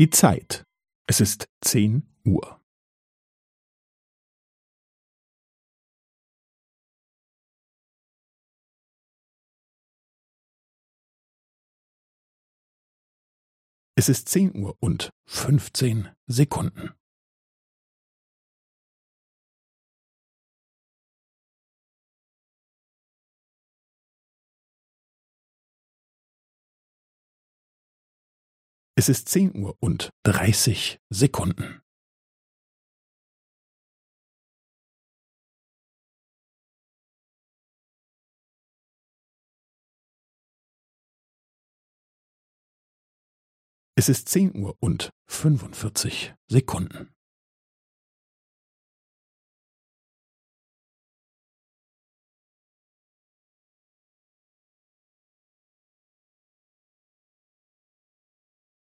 Die Zeit. Es ist zehn Uhr. Es ist zehn Uhr und fünfzehn Sekunden. Es ist zehn Uhr und dreißig Sekunden. Es ist zehn Uhr und fünfundvierzig Sekunden.